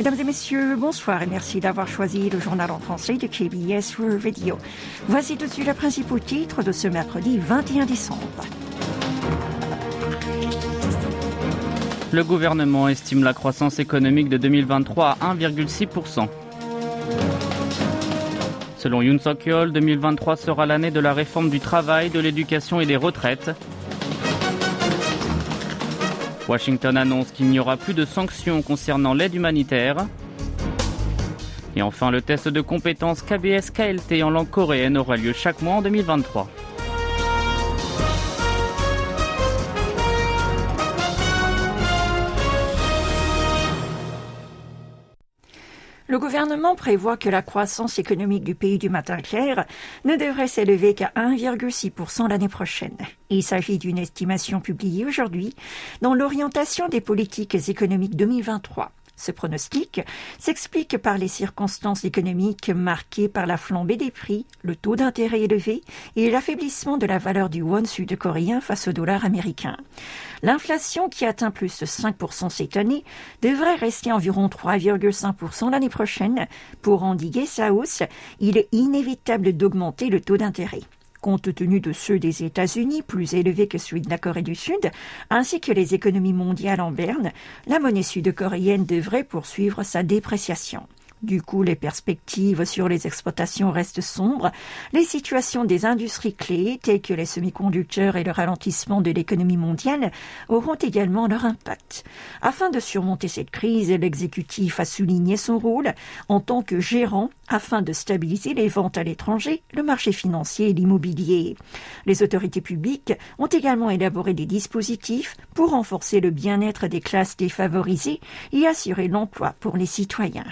Mesdames et messieurs, bonsoir et merci d'avoir choisi le journal en français de KBS World Radio. Voici tout de suite les principaux titres de ce mercredi 21 décembre. Le gouvernement estime la croissance économique de 2023 à 1,6%. Selon Yoon Suk-yeol, 2023 sera l'année de la réforme du travail, de l'éducation et des retraites. Washington annonce qu'il n'y aura plus de sanctions concernant l'aide humanitaire. Et enfin, le test de compétences KBS-KLT en langue coréenne aura lieu chaque mois en 2023. Le gouvernement prévoit que la croissance économique du pays du matin clair ne devrait s'élever qu'à 1,6% l'année prochaine. Il s'agit d'une estimation publiée aujourd'hui dans l'orientation des politiques économiques 2023. Ce pronostic s'explique par les circonstances économiques marquées par la flambée des prix, le taux d'intérêt élevé et l'affaiblissement de la valeur du won sud-coréen face au dollar américain. L'inflation qui atteint plus de 5% cette année devrait rester environ 3,5% l'année prochaine. Pour endiguer sa hausse, il est inévitable d'augmenter le taux d'intérêt compte tenu de ceux des États-Unis, plus élevés que celui de la Corée du Sud, ainsi que les économies mondiales en berne, la monnaie sud-coréenne devrait poursuivre sa dépréciation. Du coup, les perspectives sur les exploitations restent sombres. Les situations des industries clés, telles que les semi-conducteurs et le ralentissement de l'économie mondiale, auront également leur impact. Afin de surmonter cette crise, l'exécutif a souligné son rôle en tant que gérant afin de stabiliser les ventes à l'étranger, le marché financier et l'immobilier. Les autorités publiques ont également élaboré des dispositifs pour renforcer le bien-être des classes défavorisées et assurer l'emploi pour les citoyens.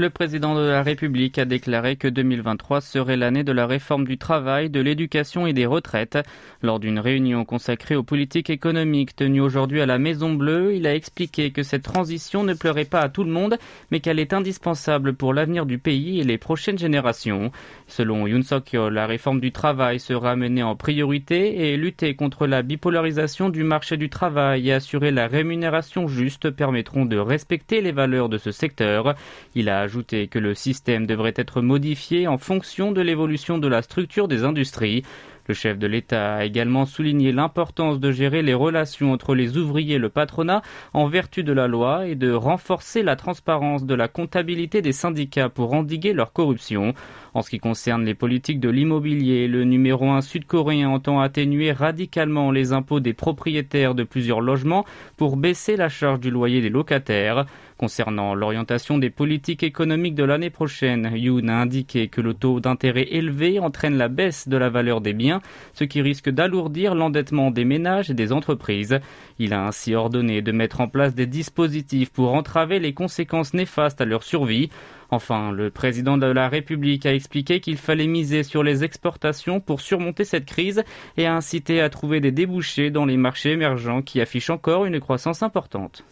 Le président de la République a déclaré que 2023 serait l'année de la réforme du travail, de l'éducation et des retraites. Lors d'une réunion consacrée aux politiques économiques tenue aujourd'hui à la Maison Bleue, il a expliqué que cette transition ne pleurait pas à tout le monde, mais qu'elle est indispensable pour l'avenir du pays et les prochaines générations. Selon Yoon Suk-yeol, la réforme du travail sera menée en priorité et lutter contre la bipolarisation du marché du travail et assurer la rémunération juste permettront de respecter les valeurs de ce secteur. Il a ajouté que le système devrait être modifié en fonction de l'évolution de la structure des industries. Le chef de l'État a également souligné l'importance de gérer les relations entre les ouvriers et le patronat en vertu de la loi et de renforcer la transparence de la comptabilité des syndicats pour endiguer leur corruption. En ce qui concerne les politiques de l'immobilier, le numéro 1 sud-coréen entend atténuer radicalement les impôts des propriétaires de plusieurs logements pour baisser la charge du loyer des locataires. Concernant l'orientation des politiques économiques de l'année prochaine, Yoon a indiqué que le taux d'intérêt élevé entraîne la baisse de la valeur des biens, ce qui risque d'alourdir l'endettement des ménages et des entreprises. Il a ainsi ordonné de mettre en place des dispositifs pour entraver les conséquences néfastes à leur survie. Enfin, le président de la République a expliqué qu'il fallait miser sur les exportations pour surmonter cette crise et a incité à trouver des débouchés dans les marchés émergents qui affichent encore une croissance importante.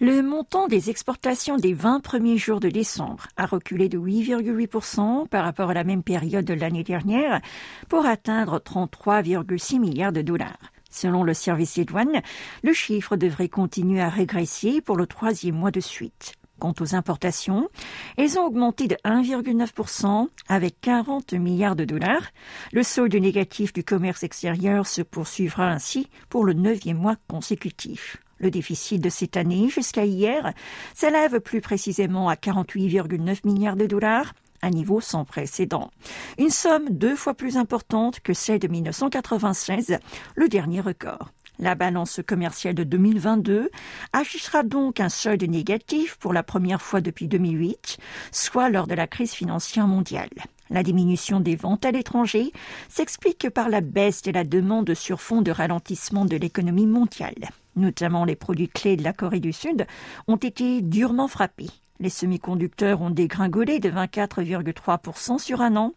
Le montant des exportations des 20 premiers jours de décembre a reculé de 8,8% par rapport à la même période de l'année dernière pour atteindre 33,6 milliards de dollars. Selon le service des douanes, le chiffre devrait continuer à régresser pour le troisième mois de suite. Quant aux importations, elles ont augmenté de 1,9% avec 40 milliards de dollars. Le solde négatif du commerce extérieur se poursuivra ainsi pour le neuvième mois consécutif. Le déficit de cette année jusqu'à hier s'élève plus précisément à 48,9 milliards de dollars, un niveau sans précédent. Une somme deux fois plus importante que celle de 1996, le dernier record. La balance commerciale de 2022 affichera donc un solde négatif pour la première fois depuis 2008, soit lors de la crise financière mondiale. La diminution des ventes à l'étranger s'explique par la baisse de la demande sur fond de ralentissement de l'économie mondiale notamment les produits clés de la Corée du Sud, ont été durement frappés. Les semi-conducteurs ont dégringolé de 24,3% sur un an,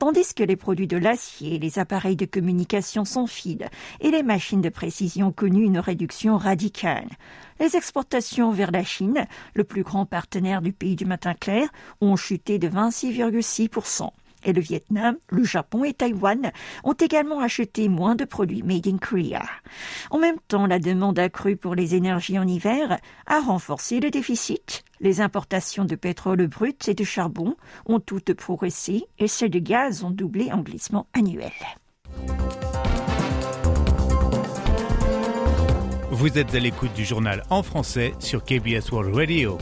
tandis que les produits de l'acier, les appareils de communication sans fil et les machines de précision connus une réduction radicale. Les exportations vers la Chine, le plus grand partenaire du pays du matin clair, ont chuté de 26,6%. Et le Vietnam, le Japon et Taïwan ont également acheté moins de produits made in Korea. En même temps, la demande accrue pour les énergies en hiver a renforcé le déficit. Les importations de pétrole brut et de charbon ont toutes progressé et celles de gaz ont doublé en glissement annuel. Vous êtes à l'écoute du journal en français sur KBS World Radio.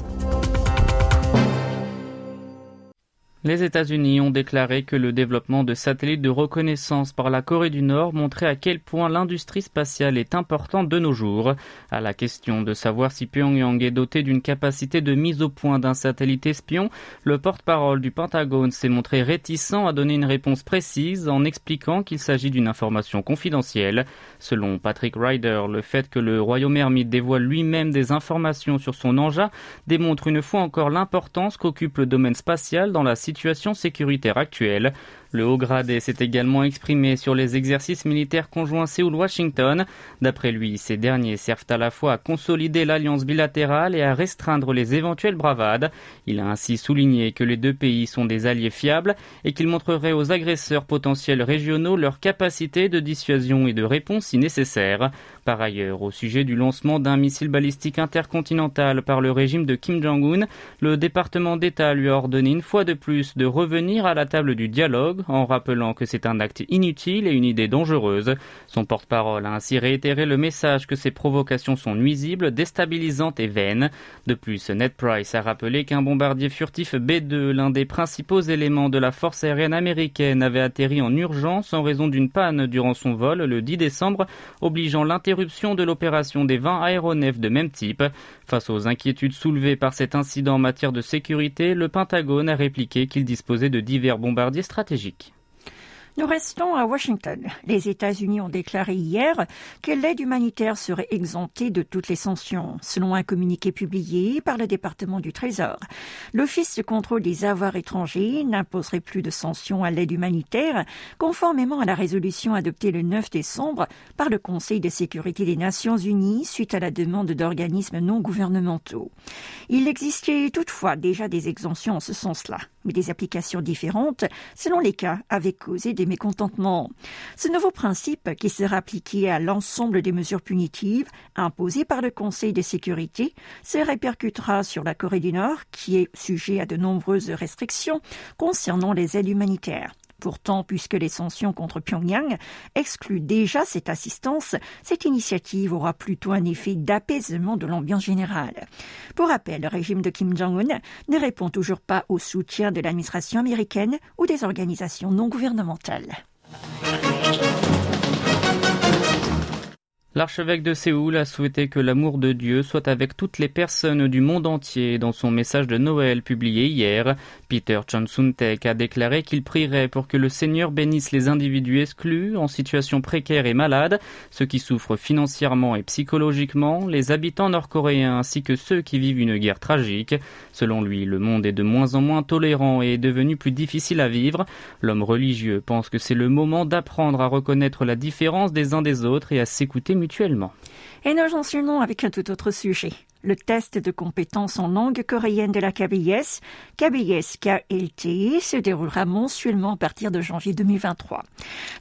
Les États-Unis ont déclaré que le développement de satellites de reconnaissance par la Corée du Nord montrait à quel point l'industrie spatiale est importante de nos jours. À la question de savoir si Pyongyang est doté d'une capacité de mise au point d'un satellite espion, le porte-parole du Pentagone s'est montré réticent à donner une réponse précise en expliquant qu'il s'agit d'une information confidentielle. Selon Patrick Ryder, le fait que le royaume ermite dévoile lui-même des informations sur son engin démontre une fois encore l'importance qu'occupe le domaine spatial dans la situation situation sécuritaire actuelle. Le haut gradé s'est également exprimé sur les exercices militaires conjoints Séoul-Washington. D'après lui, ces derniers servent à la fois à consolider l'alliance bilatérale et à restreindre les éventuelles bravades. Il a ainsi souligné que les deux pays sont des alliés fiables et qu'ils montreraient aux agresseurs potentiels régionaux leur capacité de dissuasion et de réponse si nécessaire. Par ailleurs, au sujet du lancement d'un missile balistique intercontinental par le régime de Kim Jong-un, le département d'État lui a ordonné une fois de plus de revenir à la table du dialogue en rappelant que c'est un acte inutile et une idée dangereuse. Son porte-parole a ainsi réitéré le message que ces provocations sont nuisibles, déstabilisantes et vaines. De plus, Ned Price a rappelé qu'un bombardier furtif B-2, l'un des principaux éléments de la force aérienne américaine, avait atterri en urgence en raison d'une panne durant son vol le 10 décembre, obligeant l'interruption de l'opération des 20 aéronefs de même type. Face aux inquiétudes soulevées par cet incident en matière de sécurité, le Pentagone a répliqué qu'il disposait de divers bombardiers stratégiques. Nous restons à Washington. Les États-Unis ont déclaré hier que l'aide humanitaire serait exemptée de toutes les sanctions, selon un communiqué publié par le département du Trésor. L'Office de contrôle des avoirs étrangers n'imposerait plus de sanctions à l'aide humanitaire, conformément à la résolution adoptée le 9 décembre par le Conseil de sécurité des Nations Unies suite à la demande d'organismes non gouvernementaux. Il existait toutefois déjà des exemptions en ce sens-là, mais des applications différentes selon les cas avaient causé des mécontentements. Ce nouveau principe, qui sera appliqué à l'ensemble des mesures punitives imposées par le Conseil de sécurité, se répercutera sur la Corée du Nord, qui est sujet à de nombreuses restrictions concernant les aides humanitaires. Pourtant, puisque les sanctions contre Pyongyang excluent déjà cette assistance, cette initiative aura plutôt un effet d'apaisement de l'ambiance générale. Pour rappel, le régime de Kim Jong-un ne répond toujours pas au soutien de l'administration américaine ou des organisations non gouvernementales. L'archevêque de Séoul a souhaité que l'amour de Dieu soit avec toutes les personnes du monde entier. Dans son message de Noël publié hier, Peter Chon-sun-tek a déclaré qu'il prierait pour que le Seigneur bénisse les individus exclus, en situation précaire et malade, ceux qui souffrent financièrement et psychologiquement, les habitants nord-coréens ainsi que ceux qui vivent une guerre tragique. Selon lui, le monde est de moins en moins tolérant et est devenu plus difficile à vivre. L'homme religieux pense que c'est le moment d'apprendre à reconnaître la différence des uns des autres et à s'écouter Et nous enchaînons avec un tout autre sujet le test de compétences en langue coréenne de la KBS, KBS KLT, se déroulera mensuellement à partir de janvier 2023.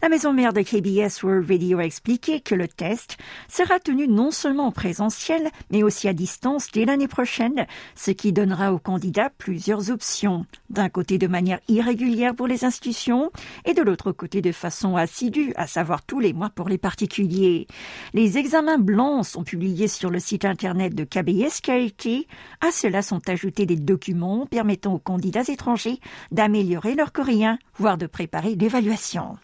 La maison mère de KBS World Radio a expliqué que le test sera tenu non seulement en présentiel, mais aussi à distance dès l'année prochaine, ce qui donnera aux candidats plusieurs options. D'un côté de manière irrégulière pour les institutions et de l'autre côté de façon assidue, à savoir tous les mois pour les particuliers. Les examens blancs sont publiés sur le site internet de KBS SKT. À cela sont ajoutés des documents permettant aux candidats étrangers d'améliorer leur coréen, voire de préparer l'évaluation.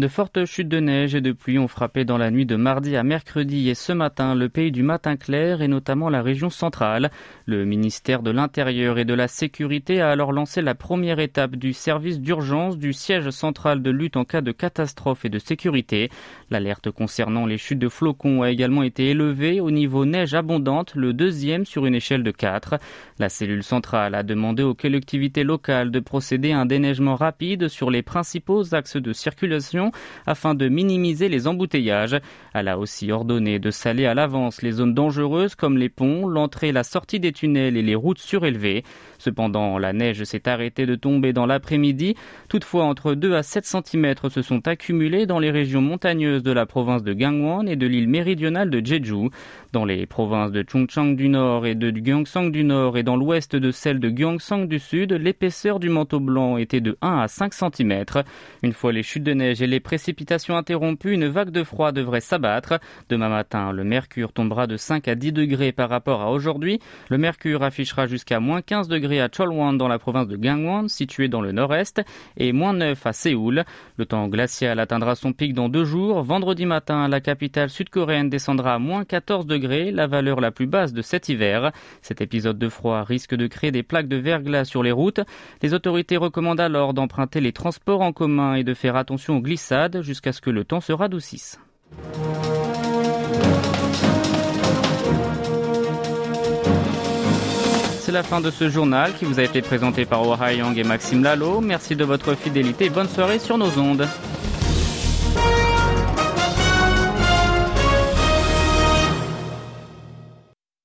De fortes chutes de neige et de pluie ont frappé dans la nuit de mardi à mercredi et ce matin le pays du matin clair et notamment la région centrale. Le ministère de l'Intérieur et de la Sécurité a alors lancé la première étape du service d'urgence du siège central de lutte en cas de catastrophe et de sécurité. L'alerte concernant les chutes de flocons a également été élevée au niveau neige abondante, le deuxième sur une échelle de 4. La cellule centrale a demandé aux collectivités locales de procéder à un déneigement rapide sur les principaux axes de circulation afin de minimiser les embouteillages. Elle a aussi ordonné de saler à l'avance les zones dangereuses comme les ponts, l'entrée et la sortie des tunnels et les routes surélevées. Cependant, la neige s'est arrêtée de tomber dans l'après-midi. Toutefois, entre 2 à 7 cm se sont accumulés dans les régions montagneuses de la province de Gangwon et de l'île méridionale de Jeju. Dans les provinces de Chungcheong du Nord et de Gyeongsang du Nord et dans l'ouest de celle de Gyeongsang du Sud, l'épaisseur du manteau blanc était de 1 à 5 cm. Une fois les chutes de neige et les précipitations interrompues, une vague de froid devrait s'abattre. Demain matin, le mercure tombera de 5 à 10 degrés par rapport à aujourd'hui. Le mercure affichera jusqu'à moins 15 degrés à Cholwon dans la province de Gangwon, située dans le nord-est, et moins 9 à Séoul. Le temps glacial atteindra son pic dans deux jours. Vendredi matin, la capitale sud-coréenne descendra à moins 14 degrés la valeur la plus basse de cet hiver. Cet épisode de froid risque de créer des plaques de verglas sur les routes. Les autorités recommandent alors d'emprunter les transports en commun et de faire attention aux glissades jusqu'à ce que le temps se radoucisse. C'est la fin de ce journal qui vous a été présenté par Young et Maxime Lalo. Merci de votre fidélité et bonne soirée sur nos ondes.